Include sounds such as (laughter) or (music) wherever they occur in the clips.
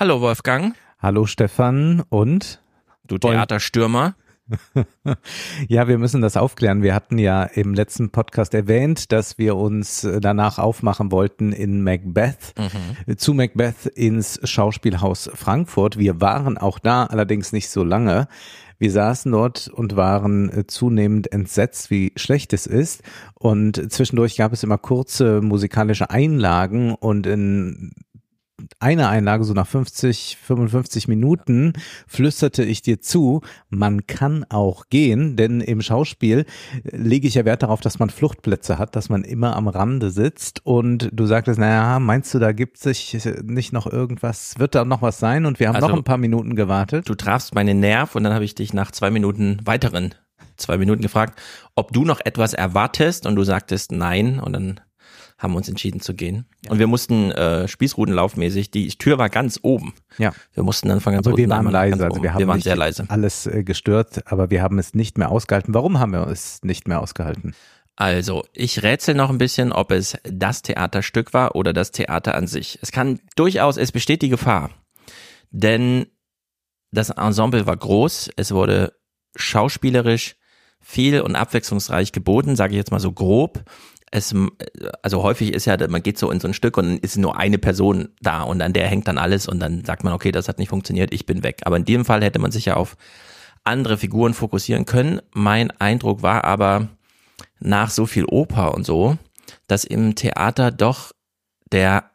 Hallo Wolfgang. Hallo Stefan und du Theaterstürmer. (laughs) ja, wir müssen das aufklären. Wir hatten ja im letzten Podcast erwähnt, dass wir uns danach aufmachen wollten in Macbeth, mhm. zu Macbeth ins Schauspielhaus Frankfurt. Wir waren auch da, allerdings nicht so lange. Wir saßen dort und waren zunehmend entsetzt, wie schlecht es ist. Und zwischendurch gab es immer kurze musikalische Einlagen und in eine Einlage, so nach 50, 55 Minuten, flüsterte ich dir zu, man kann auch gehen, denn im Schauspiel lege ich ja Wert darauf, dass man Fluchtplätze hat, dass man immer am Rande sitzt und du sagtest, naja, meinst du, da gibt sich nicht noch irgendwas, wird da noch was sein? Und wir haben also, noch ein paar Minuten gewartet. Du trafst meinen Nerv und dann habe ich dich nach zwei Minuten weiteren zwei Minuten gefragt, ob du noch etwas erwartest und du sagtest nein und dann haben uns entschieden zu gehen. Ja. Und wir mussten äh, Spießrutenlaufmäßig, die Tür war ganz oben. Ja. Wir mussten dann von ganz aber wir waren leise, also wir haben wir waren sehr leise. alles äh, gestört, aber wir haben es nicht mehr ausgehalten. Warum haben wir es nicht mehr ausgehalten? Also, ich rätsel noch ein bisschen, ob es das Theaterstück war oder das Theater an sich. Es kann durchaus, es besteht die Gefahr. Denn das Ensemble war groß, es wurde schauspielerisch viel und abwechslungsreich geboten, sage ich jetzt mal so grob es, also häufig ist ja, man geht so in so ein Stück und ist nur eine Person da und an der hängt dann alles und dann sagt man, okay, das hat nicht funktioniert, ich bin weg. Aber in dem Fall hätte man sich ja auf andere Figuren fokussieren können. Mein Eindruck war aber nach so viel Oper und so, dass im Theater doch der,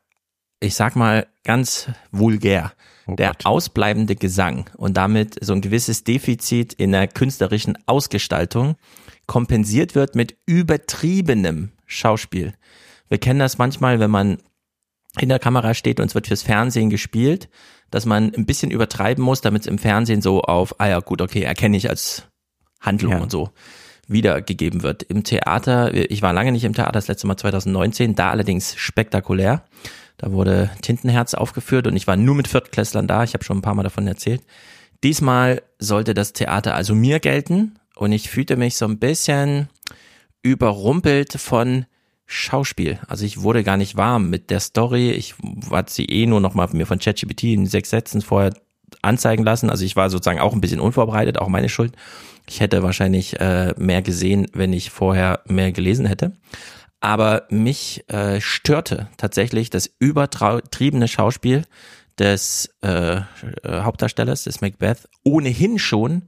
ich sag mal ganz vulgär, oh der ausbleibende Gesang und damit so ein gewisses Defizit in der künstlerischen Ausgestaltung kompensiert wird mit übertriebenem Schauspiel. Wir kennen das manchmal, wenn man in der Kamera steht und es wird fürs Fernsehen gespielt, dass man ein bisschen übertreiben muss, damit es im Fernsehen so auf, ah ja, gut, okay, erkenne ich als Handlung ja. und so wiedergegeben wird. Im Theater, ich war lange nicht im Theater, das letzte Mal 2019, da allerdings spektakulär. Da wurde Tintenherz aufgeführt und ich war nur mit Viertklässlern da, ich habe schon ein paar Mal davon erzählt. Diesmal sollte das Theater also mir gelten und ich fühlte mich so ein bisschen überrumpelt von Schauspiel. Also ich wurde gar nicht warm mit der Story. Ich hatte sie eh nur noch mal mir von ChatGPT in sechs Sätzen vorher anzeigen lassen. Also ich war sozusagen auch ein bisschen unvorbereitet, auch meine Schuld. Ich hätte wahrscheinlich äh, mehr gesehen, wenn ich vorher mehr gelesen hätte. Aber mich äh, störte tatsächlich das übertriebene Schauspiel des äh, Hauptdarstellers, des Macbeth, ohnehin schon,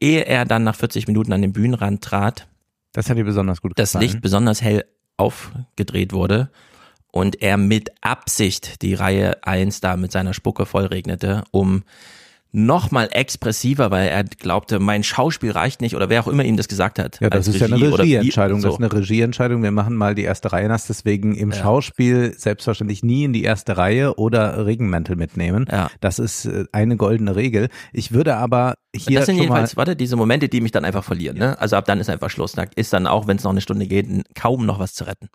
ehe er dann nach 40 Minuten an den Bühnenrand trat das hat dir besonders gut gefallen. Das Licht besonders hell aufgedreht wurde und er mit Absicht die Reihe 1 da mit seiner Spucke vollregnete, um noch mal expressiver, weil er glaubte, mein Schauspiel reicht nicht oder wer auch immer ihm das gesagt hat. Ja, das ist Regie ja eine Regieentscheidung. So. Das ist eine Regieentscheidung. Wir machen mal die erste Reihe nass, deswegen im ja. Schauspiel selbstverständlich nie in die erste Reihe oder Regenmäntel mitnehmen. Ja. Das ist äh, eine goldene Regel. Ich würde aber hier Das sind jedenfalls, warte, diese Momente, die mich dann einfach verlieren. Ne? Also ab dann ist einfach Schluss. Da ist dann auch, wenn es noch eine Stunde geht, kaum noch was zu retten.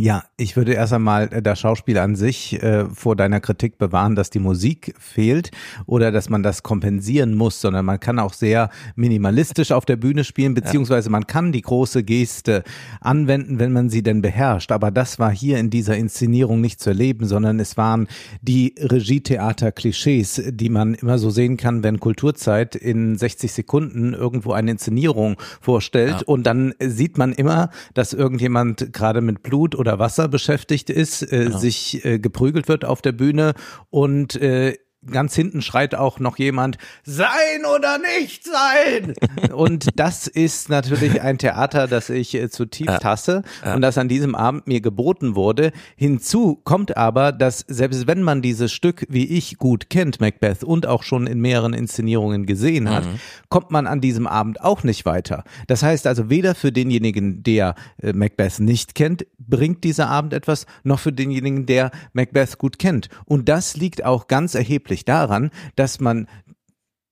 Ja, ich würde erst einmal äh, das Schauspiel an sich äh, vor deiner Kritik bewahren, dass die Musik fehlt oder dass man das kompensieren muss, sondern man kann auch sehr minimalistisch auf der Bühne spielen, (laughs) beziehungsweise man kann die große Geste anwenden, wenn man sie denn beherrscht. Aber das war hier in dieser Inszenierung nicht zu erleben, sondern es waren die Regietheater-Klischees, die man immer so sehen kann, wenn Kulturzeit in 60 Sekunden irgendwo eine Inszenierung vorstellt ja. und dann sieht man immer, dass irgendjemand gerade mit Blut oder Wasser beschäftigt ist, äh, genau. sich äh, geprügelt wird auf der Bühne und äh, ganz hinten schreit auch noch jemand, sein oder nicht sein. (laughs) und das ist natürlich ein Theater, das ich äh, zutiefst hasse und das an diesem Abend mir geboten wurde. Hinzu kommt aber, dass selbst wenn man dieses Stück wie ich gut kennt, Macbeth, und auch schon in mehreren Inszenierungen gesehen hat, mhm. kommt man an diesem Abend auch nicht weiter. Das heißt also, weder für denjenigen, der äh, Macbeth nicht kennt, bringt dieser Abend etwas, noch für denjenigen, der Macbeth gut kennt. Und das liegt auch ganz erheblich daran, dass man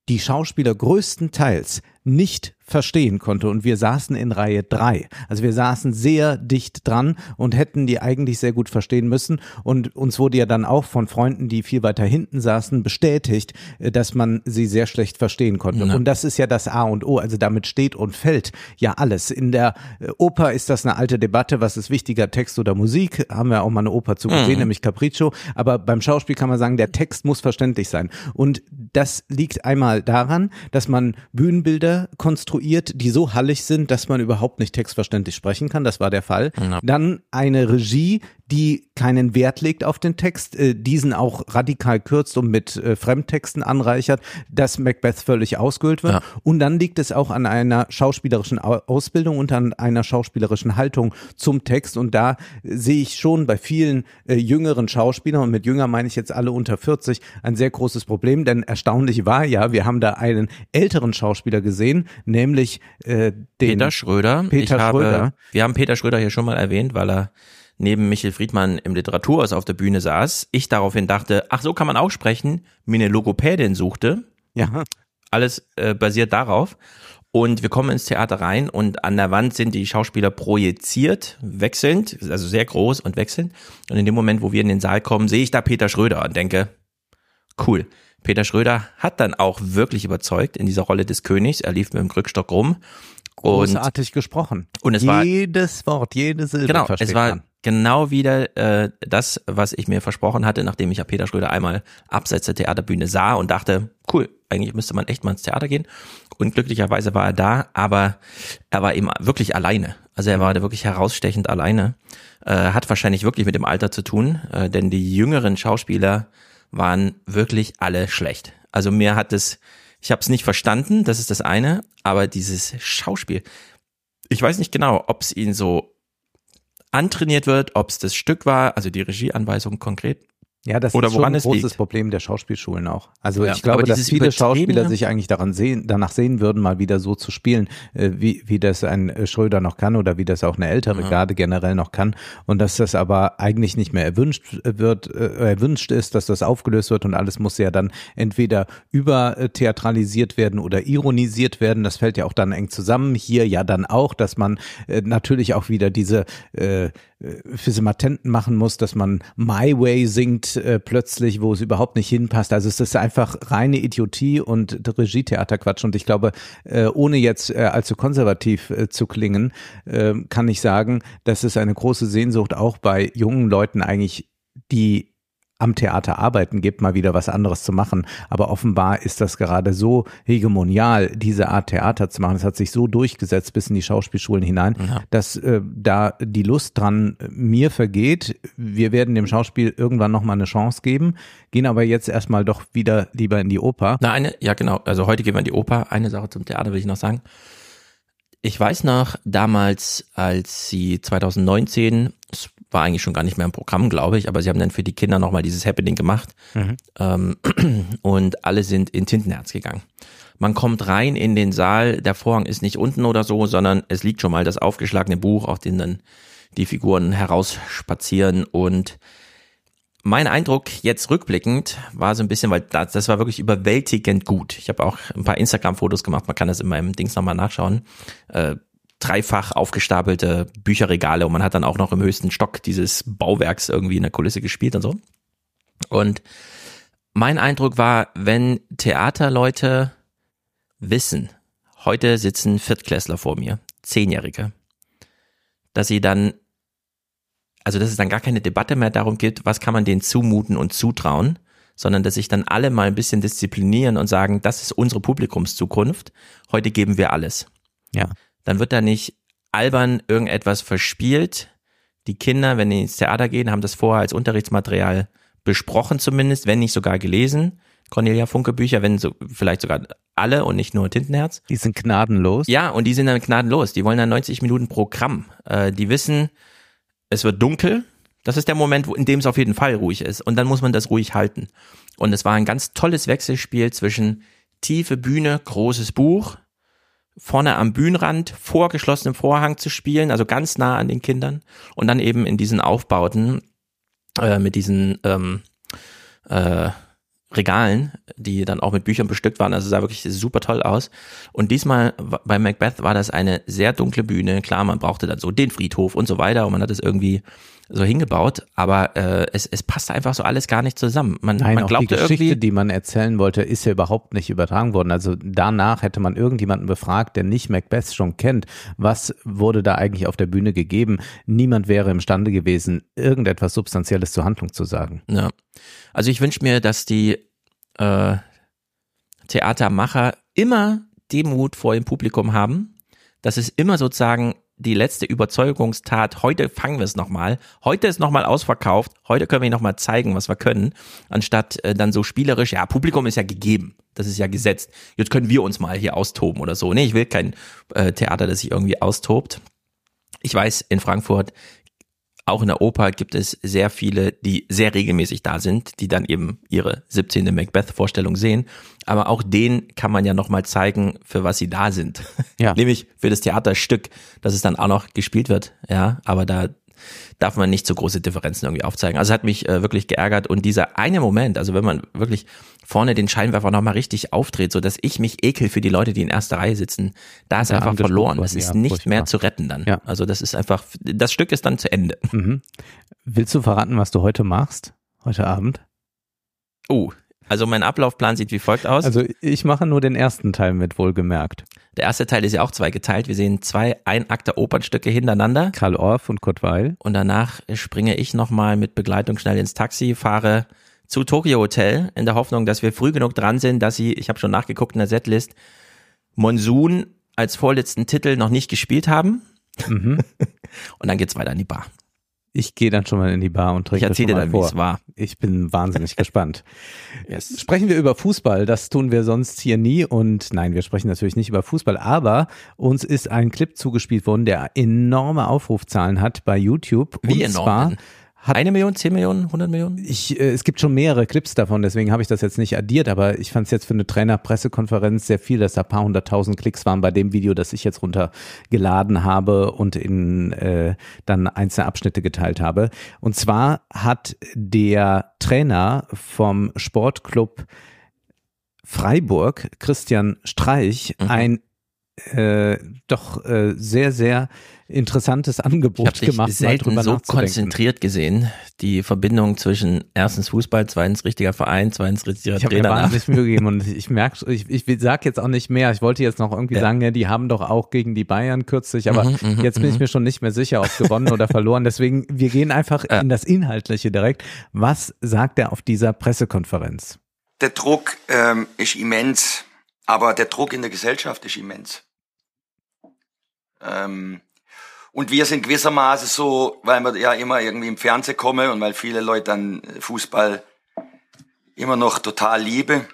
die Schauspieler größtenteils nicht verstehen konnte. Und wir saßen in Reihe drei. Also wir saßen sehr dicht dran und hätten die eigentlich sehr gut verstehen müssen. Und uns wurde ja dann auch von Freunden, die viel weiter hinten saßen, bestätigt, äh, dass man sie sehr schlecht verstehen konnte. Ja. Und das ist ja das A und O. Also damit steht und fällt ja alles. In der äh, Oper ist das eine alte Debatte. Was ist wichtiger, Text oder Musik? Haben wir auch mal eine Oper zugesehen, mhm. nämlich Capriccio. Aber beim Schauspiel kann man sagen, der Text muss verständlich sein. Und das liegt einmal daran, dass man Bühnenbilder konstruiert konstruiert, die so hallig sind, dass man überhaupt nicht textverständlich sprechen kann. Das war der Fall. Ja. Dann eine Regie, die keinen Wert legt auf den Text, äh, diesen auch radikal kürzt und mit äh, Fremdtexten anreichert, dass Macbeth völlig ausgehöhlt wird. Ja. Und dann liegt es auch an einer schauspielerischen Ausbildung und an einer schauspielerischen Haltung zum Text. Und da sehe ich schon bei vielen äh, jüngeren Schauspielern, und mit jünger meine ich jetzt alle unter 40, ein sehr großes Problem. Denn erstaunlich war ja, wir haben da einen älteren Schauspieler gesehen, nämlich äh, den Peter Schröder. Peter ich Schröder. Habe, wir haben Peter Schröder hier schon mal erwähnt, weil er neben Michel Friedmann im Literaturhaus auf der Bühne saß, ich daraufhin dachte, ach so kann man auch sprechen, mir eine Logopädin suchte. Ja. Alles äh, basiert darauf. Und wir kommen ins Theater rein und an der Wand sind die Schauspieler projiziert, wechselnd, also sehr groß und wechselnd. Und in dem Moment, wo wir in den Saal kommen, sehe ich da Peter Schröder und denke, cool. Peter Schröder hat dann auch wirklich überzeugt in dieser Rolle des Königs. Er lief mit dem Krückstock rum. Großartig und, gesprochen. Und es jedes war, Wort, jede Silbe genau, es war man genau wieder äh, das, was ich mir versprochen hatte, nachdem ich ja Peter Schröder einmal abseits der Theaterbühne sah und dachte, cool, eigentlich müsste man echt mal ins Theater gehen. Und glücklicherweise war er da, aber er war eben wirklich alleine. Also er war da wirklich herausstechend alleine. Äh, hat wahrscheinlich wirklich mit dem Alter zu tun, äh, denn die jüngeren Schauspieler waren wirklich alle schlecht. Also mir hat es, ich habe es nicht verstanden, das ist das eine, aber dieses Schauspiel, ich weiß nicht genau, ob es ihn so antrainiert wird, ob es das Stück war, also die Regieanweisung konkret, ja, das Oder ist schon ein großes liegt. Problem der Schauspielschulen auch. Also ja, ich glaube, dass viele Schauspieler sich eigentlich daran sehen, danach sehen würden, mal wieder so zu spielen, äh, wie, wie das ein äh, Schröder noch kann oder wie das auch eine ältere ja. Garde generell noch kann. Und dass das aber eigentlich nicht mehr erwünscht wird, äh, erwünscht ist, dass das aufgelöst wird und alles muss ja dann entweder übertheatralisiert werden oder ironisiert werden. Das fällt ja auch dann eng zusammen. Hier ja dann auch, dass man äh, natürlich auch wieder diese äh, Physimatenten machen muss, dass man My Way singt äh, plötzlich, wo es überhaupt nicht hinpasst. Also es ist einfach reine Idiotie und Regietheaterquatsch. Und ich glaube, äh, ohne jetzt äh, allzu konservativ äh, zu klingen, äh, kann ich sagen, dass es eine große Sehnsucht auch bei jungen Leuten eigentlich die am Theater arbeiten gibt, mal wieder was anderes zu machen. Aber offenbar ist das gerade so hegemonial, diese Art Theater zu machen. Es hat sich so durchgesetzt bis in die Schauspielschulen hinein, ja. dass äh, da die Lust dran mir vergeht. Wir werden dem Schauspiel irgendwann nochmal eine Chance geben, gehen aber jetzt erstmal doch wieder lieber in die Oper. Na, eine, ja genau. Also heute gehen wir in die Oper. Eine Sache zum Theater will ich noch sagen. Ich weiß noch, damals, als sie 2019 war eigentlich schon gar nicht mehr im Programm, glaube ich, aber sie haben dann für die Kinder nochmal dieses Happening gemacht mhm. ähm, (clears throat) und alle sind in Tintenherz gegangen. Man kommt rein in den Saal, der Vorhang ist nicht unten oder so, sondern es liegt schon mal das aufgeschlagene Buch, auf dem dann die Figuren herausspazieren und mein Eindruck jetzt rückblickend war so ein bisschen, weil das, das war wirklich überwältigend gut. Ich habe auch ein paar Instagram-Fotos gemacht, man kann das in meinem Dings nochmal nachschauen. Äh, dreifach aufgestapelte Bücherregale und man hat dann auch noch im höchsten Stock dieses Bauwerks irgendwie in der Kulisse gespielt und so. Und mein Eindruck war, wenn Theaterleute wissen, heute sitzen Viertklässler vor mir, Zehnjährige, dass sie dann, also dass es dann gar keine Debatte mehr darum gibt, was kann man denen zumuten und zutrauen, sondern dass sich dann alle mal ein bisschen disziplinieren und sagen, das ist unsere Publikumszukunft, heute geben wir alles. Ja dann wird da nicht albern irgendetwas verspielt. Die Kinder, wenn die ins Theater gehen, haben das vorher als Unterrichtsmaterial besprochen zumindest, wenn nicht sogar gelesen. Cornelia Funke Bücher, wenn so, vielleicht sogar alle und nicht nur Tintenherz. Die sind gnadenlos. Ja, und die sind dann gnadenlos. Die wollen dann 90 Minuten Programm. Äh, die wissen, es wird dunkel. Das ist der Moment, in dem es auf jeden Fall ruhig ist. Und dann muss man das ruhig halten. Und es war ein ganz tolles Wechselspiel zwischen tiefe Bühne, großes Buch, vorne am Bühnenrand vor geschlossenem Vorhang zu spielen, also ganz nah an den Kindern und dann eben in diesen Aufbauten äh, mit diesen ähm, äh, Regalen, die dann auch mit Büchern bestückt waren. Also sah wirklich super toll aus. Und diesmal bei Macbeth war das eine sehr dunkle Bühne. Klar, man brauchte dann so den Friedhof und so weiter und man hat es irgendwie so hingebaut, aber äh, es, es passte einfach so alles gar nicht zusammen. Man, Nein, man auch glaubte die Geschichte, irgendwie, die man erzählen wollte, ist ja überhaupt nicht übertragen worden. Also danach hätte man irgendjemanden befragt, der nicht Macbeth schon kennt. Was wurde da eigentlich auf der Bühne gegeben? Niemand wäre imstande gewesen, irgendetwas Substanzielles zur Handlung zu sagen. Ja. Also ich wünsche mir, dass die äh, Theatermacher immer Demut vor dem Publikum haben, dass es immer sozusagen die letzte Überzeugungstat, heute fangen wir es nochmal, heute ist nochmal ausverkauft, heute können wir nochmal zeigen, was wir können, anstatt äh, dann so spielerisch, ja, Publikum ist ja gegeben, das ist ja gesetzt, jetzt können wir uns mal hier austoben oder so. Nee, ich will kein äh, Theater, das sich irgendwie austobt. Ich weiß, in Frankfurt auch in der Oper gibt es sehr viele, die sehr regelmäßig da sind, die dann eben ihre 17. Macbeth-Vorstellung sehen. Aber auch denen kann man ja nochmal zeigen, für was sie da sind. Ja. (laughs) Nämlich für das Theaterstück, dass es dann auch noch gespielt wird. Ja, aber da darf man nicht so große Differenzen irgendwie aufzeigen. Also hat mich äh, wirklich geärgert und dieser eine Moment, also wenn man wirklich vorne den Scheinwerfer nochmal richtig aufdreht, so dass ich mich ekel für die Leute, die in erster Reihe sitzen, da ist Ja, einfach verloren. Das ist ja, nicht furchtbar. mehr zu retten dann. Ja. Also das ist einfach, das Stück ist dann zu Ende. Mhm. Willst du verraten, was du heute machst? Heute Abend? Oh, also mein Ablaufplan sieht wie folgt aus. Also ich mache nur den ersten Teil mit, wohlgemerkt. Der erste Teil ist ja auch zweigeteilt. Wir sehen zwei Einakter Opernstücke hintereinander Karl Orff und Kurt Weil. und danach springe ich nochmal mit Begleitung schnell ins Taxi, fahre zu Tokyo Hotel in der Hoffnung, dass wir früh genug dran sind, dass sie, ich habe schon nachgeguckt in der Setlist, Monsun als vorletzten Titel noch nicht gespielt haben. Mhm. (laughs) Und dann geht's weiter in die Bar. Ich gehe dann schon mal in die Bar und Ich trinke erzähle schon dir dann, wie es war. Ich bin wahnsinnig (laughs) gespannt. Yes. Sprechen wir über Fußball, das tun wir sonst hier nie und nein, wir sprechen natürlich nicht über Fußball, aber uns ist ein Clip zugespielt worden, der enorme Aufrufzahlen hat bei YouTube Wie und enorm zwar? Hat Eine Million, zehn Millionen, hundert Millionen? ich, äh, es gibt schon mehrere Clips davon, deswegen habe ich das jetzt nicht addiert, aber ich fand es jetzt für eine Trainerpressekonferenz sehr viel, dass da ein paar hunderttausend Klicks waren bei dem Video, das ich jetzt runtergeladen habe und in äh, dann einzelne Abschnitte geteilt habe. Und zwar hat der Trainer vom Sportclub Freiburg, Christian Streich, Mhm. ein äh, doch äh, sehr, sehr interessantes (laughs) Ich habe Angebot dich gemacht, mal selten drüber so konzentriert gesehen. Die Verbindung zwischen erstens Fußball, zweitens richtiger Verein, zweitens richtiger Ich habe mir Trainer. nach. wahnsinnig Mühe gegeben und ich merke, ich, ich sag jetzt auch nicht mehr. Ich wollte jetzt noch irgendwie Ja. sagen, ja, die haben doch auch gegen die Bayern kürzlich, aber Mhm, mhm, jetzt bin ich mhm. mir schon nicht mehr sicher, ob gewonnen oder (laughs) verloren. Deswegen, wir gehen einfach Ja. in das Inhaltliche direkt. Was sagt er auf dieser Pressekonferenz? Der Druck ähm, ist immens, aber der Druck in der Gesellschaft ist immens. Ähm, und wir sind gewissermaßen so, weil wir ja immer irgendwie im Fernsehen kommen und weil viele Leute dann Fußball immer noch total liebe,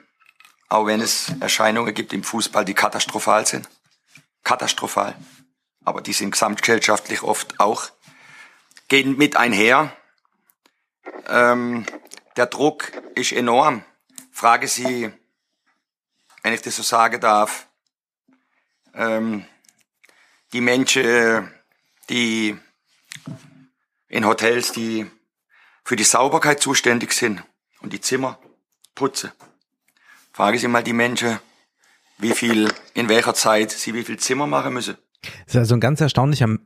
auch wenn es Erscheinungen gibt im Fußball, die katastrophal sind. Katastrophal. Aber die sind gesamtgesellschaftlich oft auch, gehen mit einher. Ähm, der Druck ist enorm. Frage Sie, wenn ich das so sagen darf, ähm, die Menschen, die in Hotels, die für die Sauberkeit zuständig sind und die Zimmer putzen. Frage Sie mal die Menschen, wie viel, in welcher Zeit sie wie viel Zimmer machen müssen. Das ist also ein ganz erstaunlicher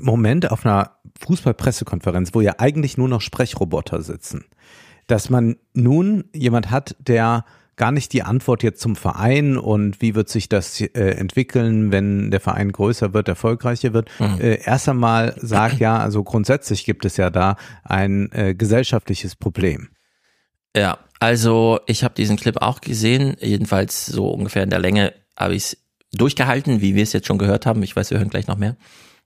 Moment auf einer Fußballpressekonferenz, wo ja eigentlich nur noch Sprechroboter sitzen. Dass man nun jemand hat, der gar nicht die Antwort jetzt zum Verein und wie wird sich das äh, entwickeln, wenn der Verein größer wird, erfolgreicher wird, äh, erst einmal sagt, ja, also grundsätzlich gibt es ja da ein äh, gesellschaftliches Problem. Ja, also ich habe diesen Clip auch gesehen, jedenfalls so ungefähr in der Länge habe ich es durchgehalten, wie wir es jetzt schon gehört haben. Ich weiß, wir hören gleich noch mehr.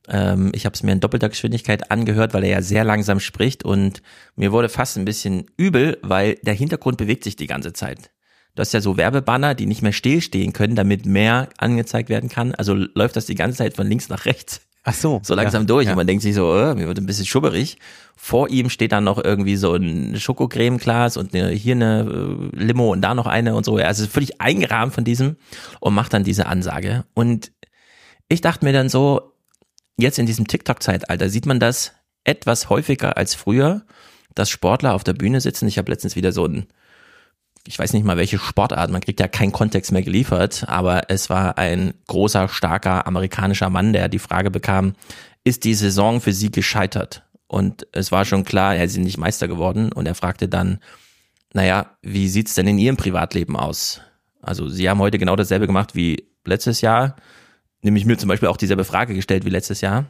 Ähm, ich habe es mir in doppelter Geschwindigkeit angehört, weil er ja sehr langsam spricht und mir wurde fast ein bisschen übel, weil der Hintergrund bewegt sich die ganze Zeit. Du hast ja so Werbebanner, die nicht mehr stillstehen können, damit mehr angezeigt werden kann. Also läuft das die ganze Zeit von links nach rechts Ach so. so langsam ja, durch. Ja. Und man denkt sich so, äh, mir wird ein bisschen schubberig. Vor ihm steht dann noch irgendwie so ein Schokocremeglas und eine, hier eine äh, Limo und da noch eine und so. Er ist völlig eingerahmt von diesem und macht dann diese Ansage. Und ich dachte mir dann so, jetzt in diesem TikTok-Zeitalter sieht man das etwas häufiger als früher, dass Sportler auf der Bühne sitzen. Ich habe letztens wieder so ein ich weiß nicht mal welche Sportart, man kriegt ja keinen Kontext mehr geliefert, aber es war ein großer, starker amerikanischer Mann, der die Frage bekam, ist die Saison für sie gescheitert? Und es war schon klar, er ist nicht Meister geworden und er fragte dann, naja, wie sieht's denn in ihrem Privatleben aus? Also sie haben heute genau dasselbe gemacht wie letztes Jahr, nämlich mir zum Beispiel auch dieselbe Frage gestellt wie letztes Jahr.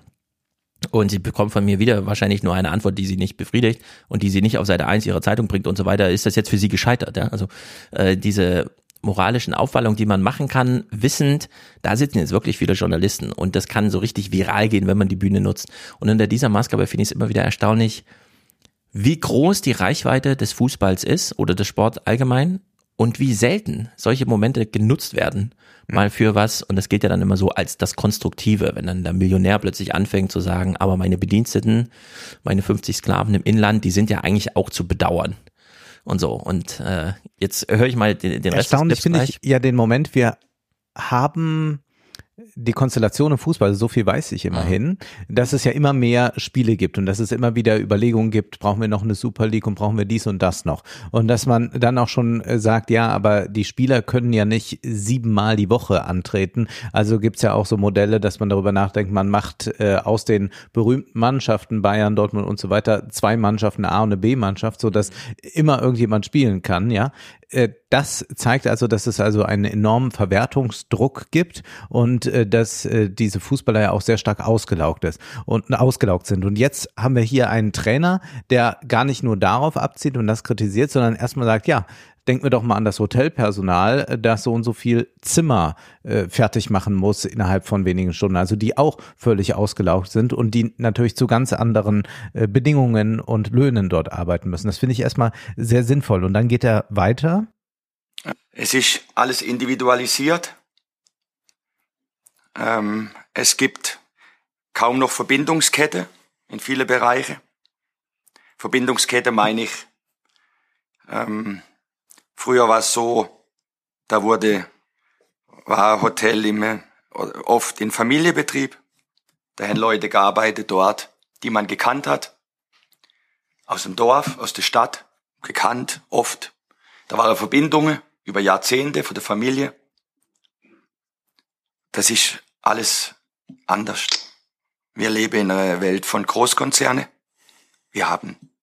Und sie bekommt von mir wieder wahrscheinlich nur eine Antwort, die sie nicht befriedigt und die sie nicht auf Seite 1 ihrer Zeitung bringt und so weiter. Ist das jetzt für sie gescheitert? Ja? Also äh, diese moralischen Aufwallungen, die man machen kann, wissend, da sitzen jetzt wirklich viele Journalisten und das kann so richtig viral gehen, wenn man die Bühne nutzt. Und unter dieser Maske finde ich es immer wieder erstaunlich, wie groß die Reichweite des Fußballs ist oder des Sport allgemein und wie selten solche Momente genutzt werden, mal für was. Und das geht ja dann immer so als das Konstruktive, wenn dann der Millionär plötzlich anfängt zu sagen, aber meine Bediensteten, meine 50 Sklaven im Inland, die sind ja eigentlich auch zu bedauern. Und so. Und äh, jetzt höre ich mal den, den Rest Erstaunlich finde ich ja den Moment, wir haben die Konstellation im Fußball, so viel weiß ich immerhin, dass es ja immer mehr Spiele gibt und dass es immer wieder Überlegungen gibt, brauchen wir noch eine Super League und brauchen wir dies und das noch. Und dass man dann auch schon äh, sagt, ja, aber die Spieler können ja nicht siebenmal die Woche antreten. Also gibt's ja auch so Modelle, dass man darüber nachdenkt, man macht äh, aus den berühmten Mannschaften, Bayern, Dortmund und so weiter, zwei Mannschaften, eine A und eine B-Mannschaft, so dass immer irgendjemand spielen kann, ja. Äh, das zeigt also, dass es also einen enormen Verwertungsdruck gibt und äh, dass äh, diese Fußballer ja auch sehr stark ausgelaugt ist und ausgelaugt sind. Und jetzt haben wir hier einen Trainer, der gar nicht nur darauf abzieht und das kritisiert, sondern erstmal sagt, ja, denken wir doch mal an das Hotelpersonal, das so und so viel Zimmer äh, fertig machen muss innerhalb von wenigen Stunden, also die auch völlig ausgelaugt sind und die natürlich zu ganz anderen äh, Bedingungen und Löhnen dort arbeiten müssen. Das finde ich erstmal sehr sinnvoll. Und dann geht er weiter. Es ist alles individualisiert. Ähm, es gibt kaum noch Verbindungskette in viele Bereiche. Verbindungskette meine ich, ähm, Früher war es so, da wurde, war Hotel immer oft in Familienbetrieb. Da haben Leute gearbeitet dort, die man gekannt hat. Aus dem Dorf, aus der Stadt, gekannt, oft. Da waren Verbindungen über Jahrzehnte von der Familie. Das ist alles anders. Wir leben in einer Welt von Großkonzerne. Wir haben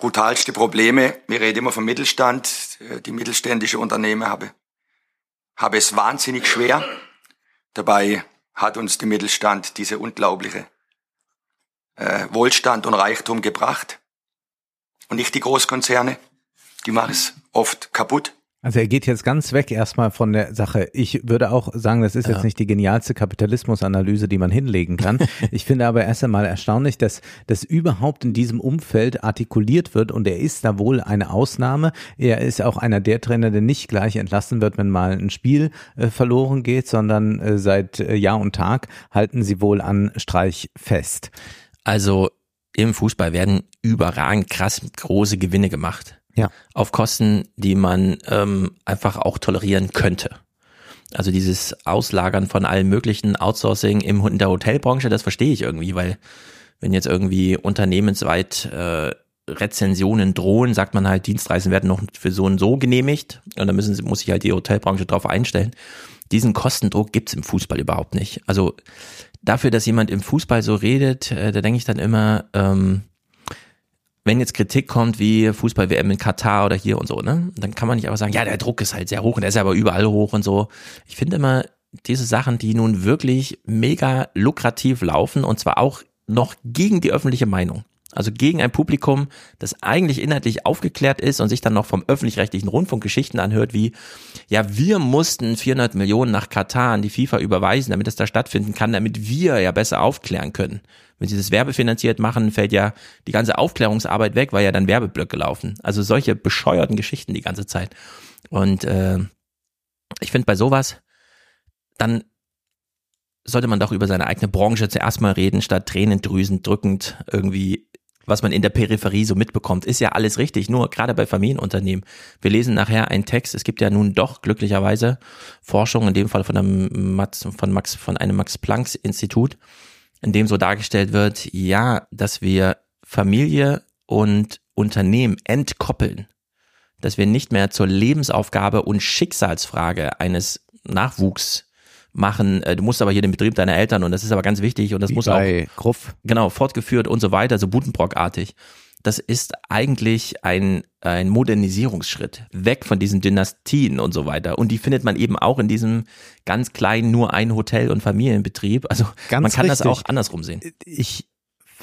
brutalste Probleme. Wir reden immer vom Mittelstand. Äh, die mittelständische Unternehmen habe, habe es wahnsinnig schwer. Dabei hat uns der Mittelstand diese unglaubliche äh, Wohlstand und Reichtum gebracht. Und nicht die Großkonzerne. Die machen es oft kaputt. Also er geht jetzt ganz weg erstmal von der Sache. Ich würde auch sagen, das ist ja. jetzt nicht die genialste Kapitalismusanalyse, die man hinlegen kann. (laughs) ich finde aber erst einmal erstaunlich, dass das überhaupt in diesem Umfeld artikuliert wird und er ist da wohl eine Ausnahme. Er ist auch einer der Trainer, der nicht gleich entlassen wird, wenn mal ein Spiel äh, verloren geht, sondern äh, seit äh, Jahr und Tag halten sie wohl an Streich fest. Also im Fußball werden überragend krass große Gewinne gemacht. Ja. Auf Kosten, die man ähm, einfach auch tolerieren könnte. Also dieses Auslagern von allen möglichen Outsourcing im, in der Hotelbranche, das verstehe ich irgendwie, weil wenn jetzt irgendwie unternehmensweit äh, Rezensionen drohen, sagt man halt, Dienstreisen werden noch für so und so genehmigt und dann müssen, muss sich halt die Hotelbranche darauf einstellen. Diesen Kostendruck gibt's im Fußball überhaupt nicht. Also dafür, dass jemand im Fußball so redet, äh, da denke ich dann immer, ähm, wenn jetzt Kritik kommt wie Fußball-WM in Katar oder hier und so, ne, dann kann man nicht einfach sagen, ja, der Druck ist halt sehr hoch und der ist aber überall hoch und so. Ich finde immer diese Sachen, die nun wirklich mega lukrativ laufen und zwar auch noch gegen die öffentliche Meinung. Also gegen ein Publikum, das eigentlich inhaltlich aufgeklärt ist und sich dann noch vom öffentlich-rechtlichen Rundfunk Geschichten anhört wie, ja, wir mussten 400 Millionen nach Katar an die FIFA überweisen, damit es da stattfinden kann, damit wir ja besser aufklären können. Wenn sie das werbefinanziert machen, fällt ja die ganze Aufklärungsarbeit weg, weil ja dann Werbeblöcke laufen. Also solche bescheuerten Geschichten die ganze Zeit. Und äh, ich finde bei sowas, dann sollte man doch über seine eigene Branche zuerst mal reden, statt Tränendrüsen drückend irgendwie was man in der Peripherie so mitbekommt, ist ja alles richtig, nur gerade bei Familienunternehmen. Wir lesen nachher einen Text, es gibt ja nun doch glücklicherweise Forschung, in dem Fall von einem Max, von Max, von einem Max Planck Institut, in dem so dargestellt wird, ja, dass wir Familie und Unternehmen entkoppeln. dass wir nicht mehr zur Lebensaufgabe und Schicksalsfrage eines Nachwuchs machen, äh, du musst aber hier den Betrieb deiner Eltern und das ist aber ganz wichtig und das Wie muss auch Gruff. genau fortgeführt und so weiter, so Butenbrock-artig. Das ist eigentlich ein, ein Modernisierungsschritt, weg von diesen Dynastien und so weiter. Und die findet man eben auch in diesem ganz kleinen, nur ein Hotel- und Familienbetrieb. Also Ganz man kann das richtig. auch andersrum sehen. Ich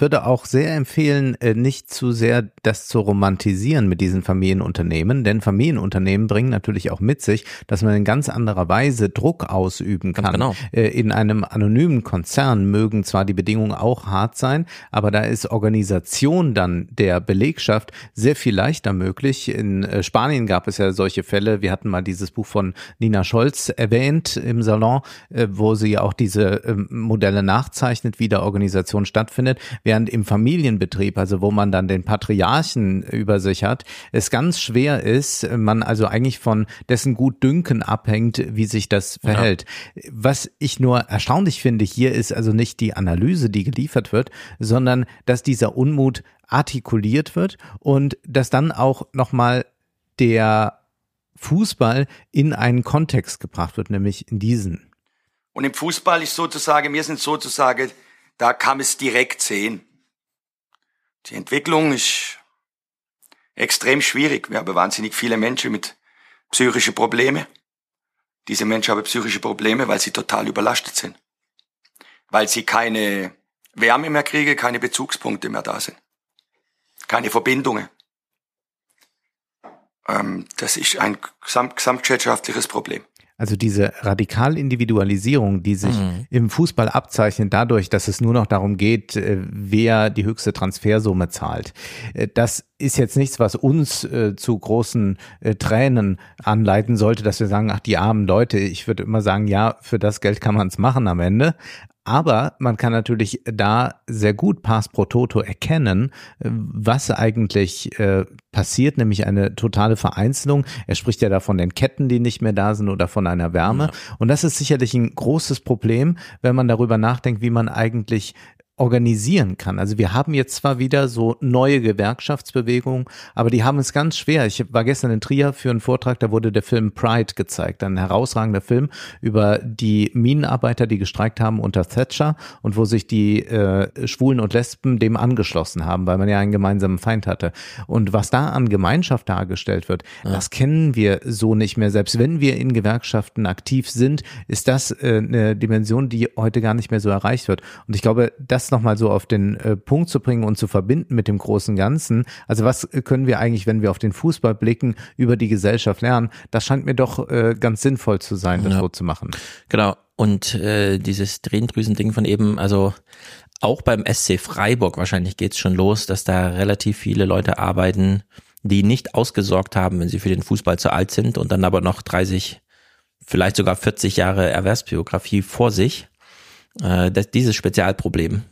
würde auch sehr empfehlen, äh, nicht zu sehr das zu romantisieren mit diesen Familienunternehmen, denn Familienunternehmen bringen natürlich auch mit sich, dass man in ganz anderer Weise Druck ausüben kann. genau. Äh, In einem anonymen Konzern mögen zwar die Bedingungen auch hart sein, aber da ist Organisation dann der Belegschaft sehr viel leichter möglich. In äh, Spanien gab es ja solche Fälle. Wir hatten mal dieses Buch von Nina Scholz erwähnt im Salon, wo sie auch diese ähm, Modelle nachzeichnet, wie da Organisation stattfindet. Während im Familienbetrieb, also wo man dann den Patriarchen über sich hat, es ganz schwer ist, man also eigentlich von dessen Gutdünken abhängt, wie sich das verhält. Was ich nur erstaunlich finde hier ist also nicht die Analyse, die geliefert wird, sondern dass dieser Unmut artikuliert wird und dass dann auch nochmal der Fußball in einen Kontext gebracht wird, nämlich in diesen. Und im Fußball ist sozusagen, wir sind sozusagen, da kann man es direkt sehen. Die Entwicklung ist extrem schwierig. Wir haben wahnsinnig viele Menschen mit psychischen Problemen. Diese Menschen haben psychische Probleme, weil sie total überlastet sind. Weil sie keine Wärme mehr kriegen, keine Bezugspunkte mehr da sind. Keine Verbindungen. Ähm, das ist ein gesamt, gesamtgesellschaftliches Problem. Also diese Radikalindividualisierung, die sich im Fußball abzeichnet dadurch, dass es nur noch darum geht, äh, wer die höchste Transfersumme zahlt. Äh, Das ist jetzt nichts, was uns äh, zu großen äh, Tränen anleiten sollte, dass wir sagen, ach, die armen Leute, ich würde immer sagen, ja, für das Geld kann man es machen am Ende. Aber man kann natürlich da sehr gut Pass pro Toto erkennen, äh, was eigentlich äh, passiert, nämlich eine totale Vereinzelung. Er spricht ja da von den Ketten, die nicht mehr da sind oder von einer Wärme. Und das ist sicherlich ein großes Problem, wenn man darüber nachdenkt, wie man eigentlich organisieren kann. Also wir haben jetzt zwar wieder so neue Gewerkschaftsbewegungen, aber die haben es ganz schwer. Ich war gestern in Trier für einen Vortrag, da wurde der Film Pride gezeigt, ein herausragender Film über die Minenarbeiter, die gestreikt haben unter Thatcher und wo sich die äh, Schwulen und Lesben dem angeschlossen haben, weil man ja einen gemeinsamen Feind hatte. Und was da an Gemeinschaft dargestellt wird, das kennen wir so nicht mehr. Selbst wenn wir in Gewerkschaften aktiv sind, ist das äh, eine Dimension, die heute gar nicht mehr so erreicht wird. Und ich glaube, das nochmal so auf den äh, Punkt zu bringen und zu verbinden mit dem großen Ganzen. Also was können wir eigentlich, wenn wir auf den Fußball blicken, über die Gesellschaft lernen? Das scheint mir doch äh, ganz sinnvoll zu sein, das Ja. so zu machen. Genau. Und äh, dieses Tränendrüsen-Ding von eben, also auch beim SC Freiburg wahrscheinlich geht's schon los, dass da relativ viele Leute arbeiten, die nicht ausgesorgt haben, wenn sie für den Fußball zu alt sind und dann aber noch 30, vielleicht sogar 40 Jahre Erwerbsbiografie vor sich. Äh, das, dieses Spezialproblem,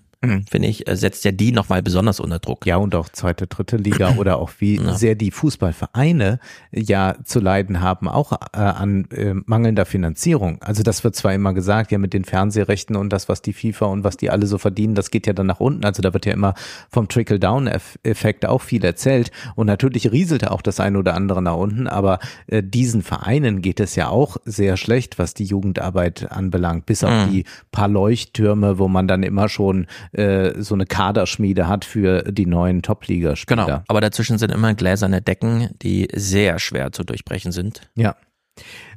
finde ich, äh, setzt ja die nochmal besonders unter Druck. Ja, und auch zweite, dritte Liga (clears throat) oder auch wie sehr die Fußballvereine ja zu leiden haben, auch äh, an äh, mangelnder Finanzierung. Also das wird zwar immer gesagt, ja mit den Fernsehrechten und das, was die FIFA und was die alle so verdienen, das geht ja dann nach unten. Also da wird ja immer vom Trickle-Down-Effekt auch viel erzählt. Und natürlich rieselte auch das eine oder andere nach unten, aber äh, diesen Vereinen geht es ja auch sehr schlecht, was die Jugendarbeit anbelangt, bis auf die paar Leuchttürme, wo man dann immer schon äh, so eine Kaderschmiede hat für die neuen Top-Liga-Spieler. Genau. Aber dazwischen sind immer gläserne Decken, die sehr schwer zu durchbrechen sind. Ja.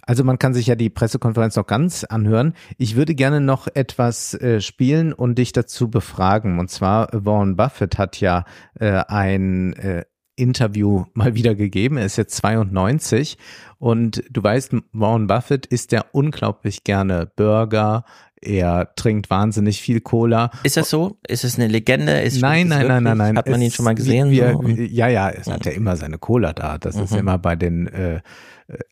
Also man kann sich ja die Pressekonferenz noch ganz anhören. Ich würde gerne noch etwas äh, spielen und dich dazu befragen. Und zwar Warren Buffett hat ja äh, ein äh, Interview mal wieder gegeben. Er ist jetzt 92 und du weißt, Warren Buffett isst ja unglaublich gerne Burger. Er trinkt wahnsinnig viel Cola. Ist das so? Ist es eine Legende? Ist Nein, nein, nein, nein, nein. Hat man ihn schon mal gesehen? Ja, ja, es hat ja immer seine Cola da. Das ist Mhm. immer bei den äh,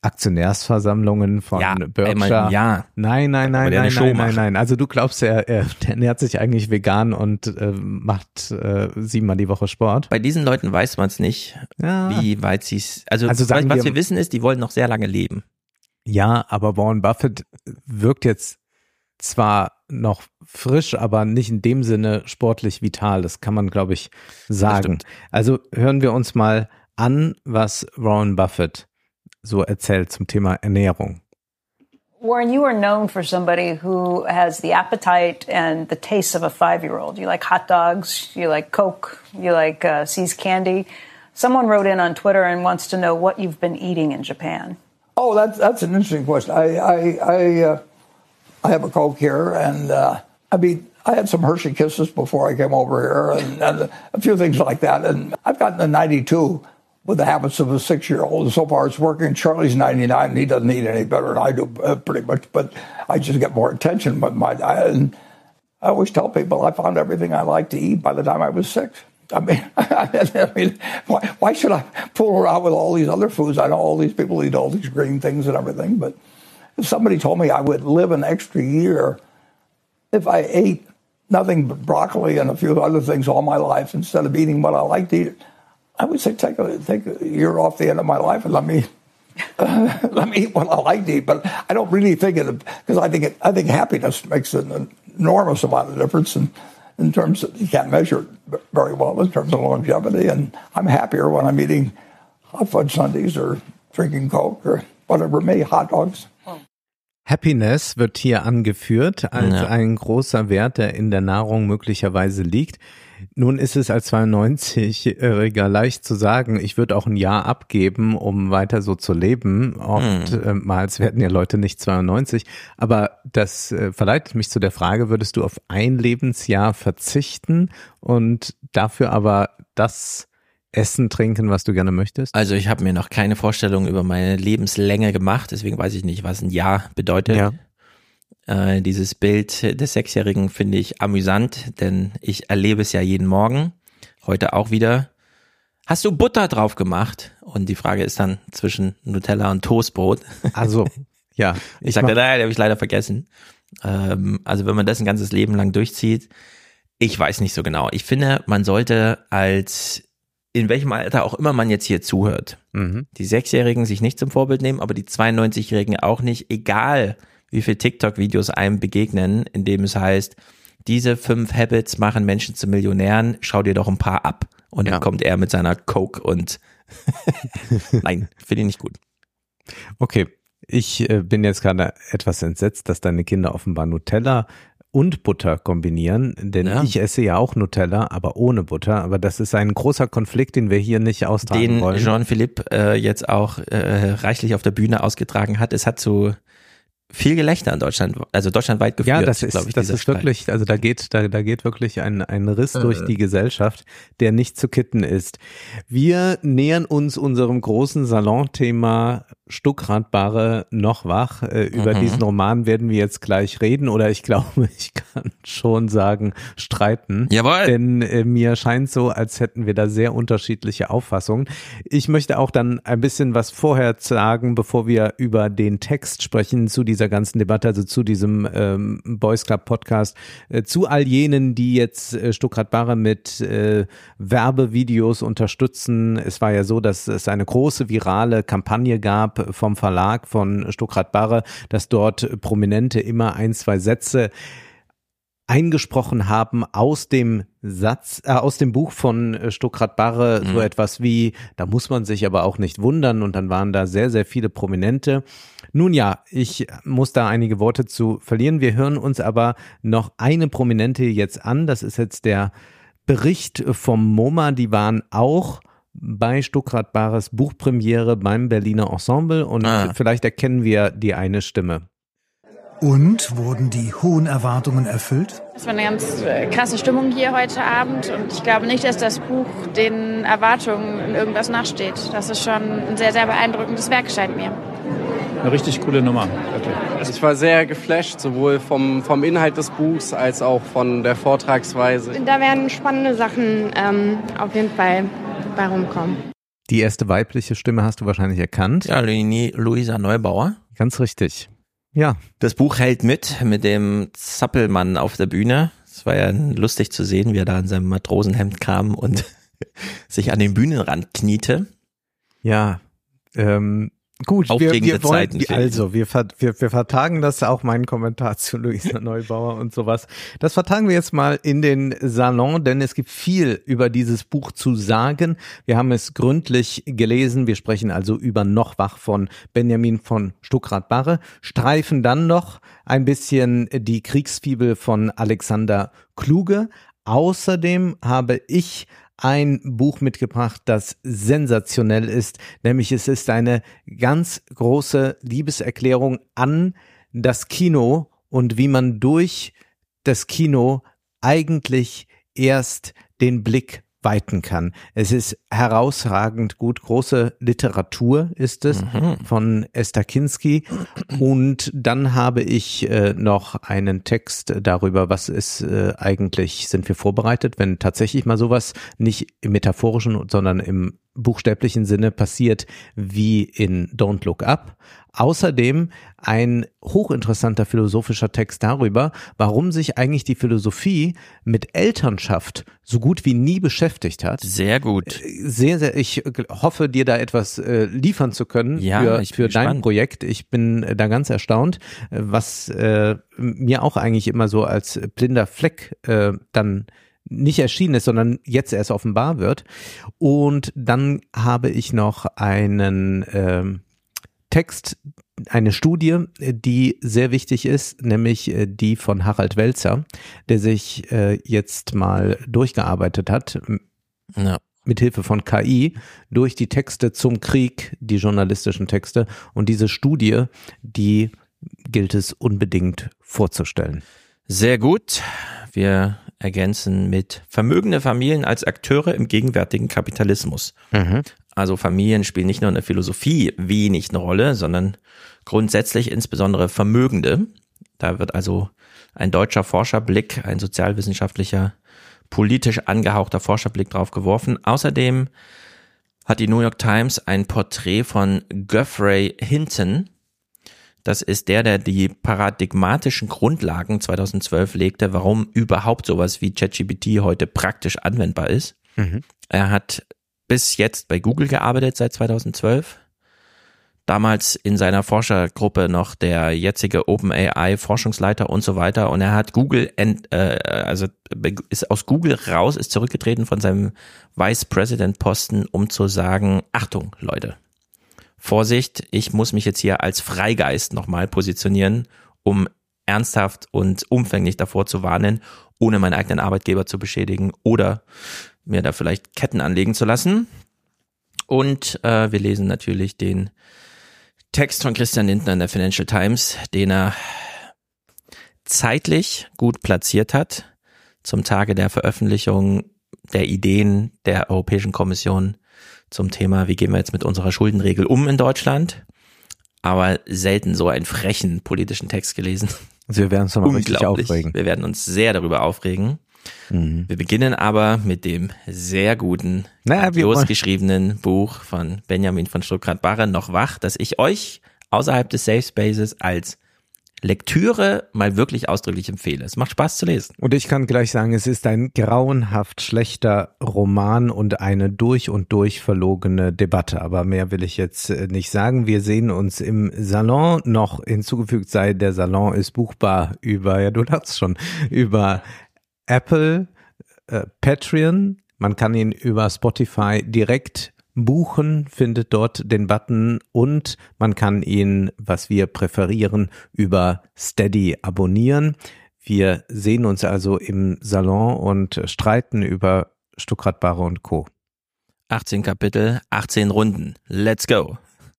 Aktionärsversammlungen von Ja, Berkshire. im Jahr. Nein, nein, nein, nein, nein, nein, nein. Also du glaubst, er, er ernährt sich eigentlich vegan und äh, macht äh, siebenmal die Woche Sport. Bei diesen Leuten weiß man es nicht, Ja. wie weit sie es. Also, Also was, was wir- wir wissen ist, die wollen noch sehr lange leben. Ja, aber Warren Buffett wirkt jetzt zwar noch frisch, aber nicht in dem Sinne sportlich vital. Das kann man, glaube ich, sagen. Also hören wir uns mal an, was Warren Buffett so erzählt zum Thema Ernährung. Warren, you are known for somebody who has the appetite and the taste of a five year old. You like hot dogs, you like Coke, you like uh, See's candy. Someone wrote in on Twitter and wants to know what you've been eating in Japan. Oh, that's that's an interesting question. I I I, uh, I have a Coke here, and uh, I mean I had some Hershey Kisses before I came over here, and, and a few things like that. And I've gotten a 92 with the habits of a six year old. So far, it's working. Charlie's 99, and he doesn't eat any better than I do, uh, pretty much. But I just get more attention with my. And I always tell people I found everything I like to eat by the time I was six. I mean, (laughs) I mean, why, why should I fool around with all these other foods? I know all these people eat all these green things and everything, but if somebody told me I would live an extra year if I ate nothing but broccoli and a few other things all my life instead of eating what I like to eat, I would say take a take a year off the end of my life and let me uh, (laughs) let me eat what I like to eat. But I don't really think it because I think it, I think happiness makes an enormous amount of difference in in terms of you can't measure it very well in terms of longevity. And I'm happier when I'm eating hot fudge sundaes or drinking Coke or whatever me, hot dogs. Happiness wird hier angeführt als ja. ein großer Wert, der in der Nahrung möglicherweise liegt. Nun ist es als 92-Jähriger leicht zu sagen, ich würde auch ein Jahr abgeben, um weiter so zu leben. Oftmals mhm. werden ja Leute nicht 92. Aber das äh, verleitet mich zu der Frage, würdest du auf ein Lebensjahr verzichten und dafür aber das essen, trinken, was du gerne möchtest? Also ich habe mir noch keine Vorstellung über meine Lebenslänge gemacht, deswegen weiß ich nicht, was ein Jahr bedeutet. Ja. Äh, dieses Bild des Sechsjährigen finde ich amüsant, denn ich erlebe es ja jeden Morgen. Heute auch wieder. Hast du Butter drauf gemacht? Und die Frage ist dann zwischen Nutella und Toastbrot. Also, (laughs) ja. Ich, ich sagte, nein, habe ich leider vergessen. Ähm, also wenn man das ein ganzes Leben lang durchzieht, ich weiß nicht so genau. Ich finde, man sollte als in welchem Alter auch immer man jetzt hier zuhört, mhm. die Sechsjährigen sich nicht zum Vorbild nehmen, aber die 92-Jährigen auch nicht, egal wie viele TikTok-Videos einem begegnen, in dem es heißt, diese fünf Habits machen Menschen zu Millionären, schau dir doch ein paar ab. Und ja. dann kommt er mit seiner Coke und (laughs) nein, finde ich nicht gut. Okay, ich äh, bin jetzt gerade etwas entsetzt, dass deine Kinder offenbar Nutella und Butter kombinieren, denn ja. ich esse ja auch Nutella, aber ohne Butter. Aber das ist ein großer Konflikt, den wir hier nicht austragen den wollen. Den Jean-Philippe äh, jetzt auch äh, reichlich auf der Bühne ausgetragen hat. Es hat zu viel Gelächter in Deutschland, also deutschlandweit geführt. Ja, das ist, ich, das ist wirklich, also da geht, da, da geht wirklich ein, ein Riss äh. durch die Gesellschaft, der nicht zu kitten ist. Wir nähern uns unserem großen Salonthema Stuckradbare noch wach. Äh, über mhm. diesen Roman werden wir jetzt gleich reden oder ich glaube, (laughs) ich kann schon sagen, streiten. Jawohl. Denn äh, mir scheint so, als hätten wir da sehr unterschiedliche Auffassungen. Ich möchte auch dann ein bisschen was vorher sagen, bevor wir über den Text sprechen zu dieser ganzen Debatte, also zu diesem ähm, Boys Club Podcast, äh, zu all jenen, die jetzt äh, Stuckradbare mit äh, Werbevideos unterstützen. Es war ja so, dass es eine große virale Kampagne gab, vom Verlag von Stuckrad Barre, dass dort Prominente immer ein, zwei Sätze eingesprochen haben aus dem Satz, äh, aus dem Buch von äh, Stuckrad Barre, mhm. so etwas wie, da muss man sich aber auch nicht wundern und dann waren da sehr, sehr viele Prominente. Nun ja, ich muss da einige Worte zu verlieren. Wir hören uns aber noch eine Prominente jetzt an. Das ist jetzt der Bericht vom MoMA. Die waren auch bei Stuckrad Bares Buchpremiere beim Berliner Ensemble und ah. vielleicht erkennen wir die eine Stimme. Und wurden die hohen Erwartungen erfüllt? Es war eine ganz äh, krasse Stimmung hier heute Abend und ich glaube nicht, dass das Buch den Erwartungen in irgendwas nachsteht. Das ist schon ein sehr, sehr beeindruckendes Werk, scheint mir. Eine richtig coole Nummer, wirklich. Also ich war sehr geflasht, sowohl vom, vom Inhalt des Buchs als auch von der Vortragsweise. Da werden spannende Sachen ähm, auf jeden Fall bei rumkommen. Die erste weibliche Stimme hast du wahrscheinlich erkannt. Ja, Luisa Neubauer. Ganz richtig. Ja. Das Buch hält mit, mit dem Zappelmann auf der Bühne. Es war ja lustig zu sehen, wie er da in seinem Matrosenhemd kam und (laughs) sich an den Bühnenrand kniete. Ja, ähm, Gut, wir, aufregende wir wollen, Zeiten. also wir, ver, wir, wir vertagen das auch meinen Kommentar (laughs) zu Luisa Neubauer und sowas. Das vertagen wir jetzt mal in den Salon, denn es gibt viel über dieses Buch zu sagen. Wir haben es gründlich gelesen. Wir sprechen also über Noch wach von Benjamin von Stuckrad-Barre, streifen dann noch ein bisschen die Kriegsfibel von Alexander Kluge. Außerdem habe ich ein Buch mitgebracht, das sensationell ist, nämlich es ist eine ganz große Liebeserklärung an das Kino und wie man durch das Kino eigentlich erst den Blick weiten kann. Es ist herausragend gut. Große Literatur ist es von Esther Kinski. Und dann habe ich äh, noch einen Text darüber, was ist äh, eigentlich, sind wir vorbereitet, wenn tatsächlich mal sowas nicht im metaphorischen, sondern im buchstäblichen Sinne passiert wie in Don't Look Up. Außerdem ein hochinteressanter philosophischer Text darüber, warum sich eigentlich die Philosophie mit Elternschaft so gut wie nie beschäftigt hat. Sehr gut. Sehr, sehr, ich hoffe, dir da etwas äh, liefern zu können Ja, für, für dein gespannt. Projekt. Ich bin äh, da ganz erstaunt, äh, was äh, mir auch eigentlich immer so als blinder Fleck äh, dann nicht erschienen ist, sondern jetzt erst offenbar wird. Und dann habe ich noch einen ähm, Text, eine Studie, äh, die sehr wichtig ist, nämlich äh, die von Harald Welzer, der sich äh, jetzt mal durchgearbeitet hat Ja. mit Hilfe von KI durch die Texte zum Krieg, die journalistischen Texte. Und diese Studie, die gilt es unbedingt vorzustellen. Sehr gut. Wir ergänzen mit vermögende Familien als Akteure im gegenwärtigen Kapitalismus. Also Familien spielen nicht nur in der Philosophie wenig eine Rolle, sondern grundsätzlich insbesondere Vermögende. Da wird also ein deutscher Forscherblick, ein sozialwissenschaftlicher, politisch angehauchter Forscherblick drauf geworfen. Außerdem hat die New York Times ein Porträt von Geoffrey Hinton. Das ist der, der die paradigmatischen Grundlagen 2012 legte, warum überhaupt sowas wie ChatGPT heute praktisch anwendbar ist. Er hat bis jetzt bei Google gearbeitet seit 2012. Damals in seiner Forschergruppe noch der jetzige OpenAI Forschungsleiter und so weiter. Und er hat Google, ent, äh, also ist aus Google raus, ist zurückgetreten von seinem Vice President Posten, um zu sagen, Achtung, Leute, Vorsicht, ich muss mich jetzt hier als Freigeist nochmal positionieren, um ernsthaft und umfänglich davor zu warnen, ohne meinen eigenen Arbeitgeber zu beschädigen oder mir da vielleicht Ketten anlegen zu lassen. Und äh, wir lesen natürlich den Text von Christian Lindner in der Financial Times, den er zeitlich gut platziert hat zum Tage der Veröffentlichung der Ideen der Europäischen Kommission zum Thema, wie gehen wir jetzt mit unserer Schuldenregel um in Deutschland. Aber selten so einen frechen politischen Text gelesen. Also wir werden uns nochmal richtig aufregen. Wir werden uns sehr darüber aufregen. Mhm. Wir beginnen aber mit dem sehr guten, Naja, wir grandios wollen- geschriebenen Buch von Benjamin von Stuttgart-Barre, Noch wach, das ich euch außerhalb des Safe Spaces als Lektüre mal wirklich ausdrücklich empfehle. Es macht Spaß zu lesen. Und ich kann gleich sagen, es ist ein grauenhaft schlechter Roman und eine durch und durch verlogene Debatte. Aber mehr will ich jetzt äh, nicht sagen. Wir sehen uns im Salon. Noch hinzugefügt sei, der Salon ist buchbar über, ja du lachst schon, über Apple, äh, Patreon. Man kann ihn über Spotify direkt buchen, findet dort den Button und man kann ihn, was wir präferieren, über Steady abonnieren. Wir sehen uns also im Salon und streiten über Stuckrad Barre und Co. 18 Kapitel, 18 Runden. Let's go.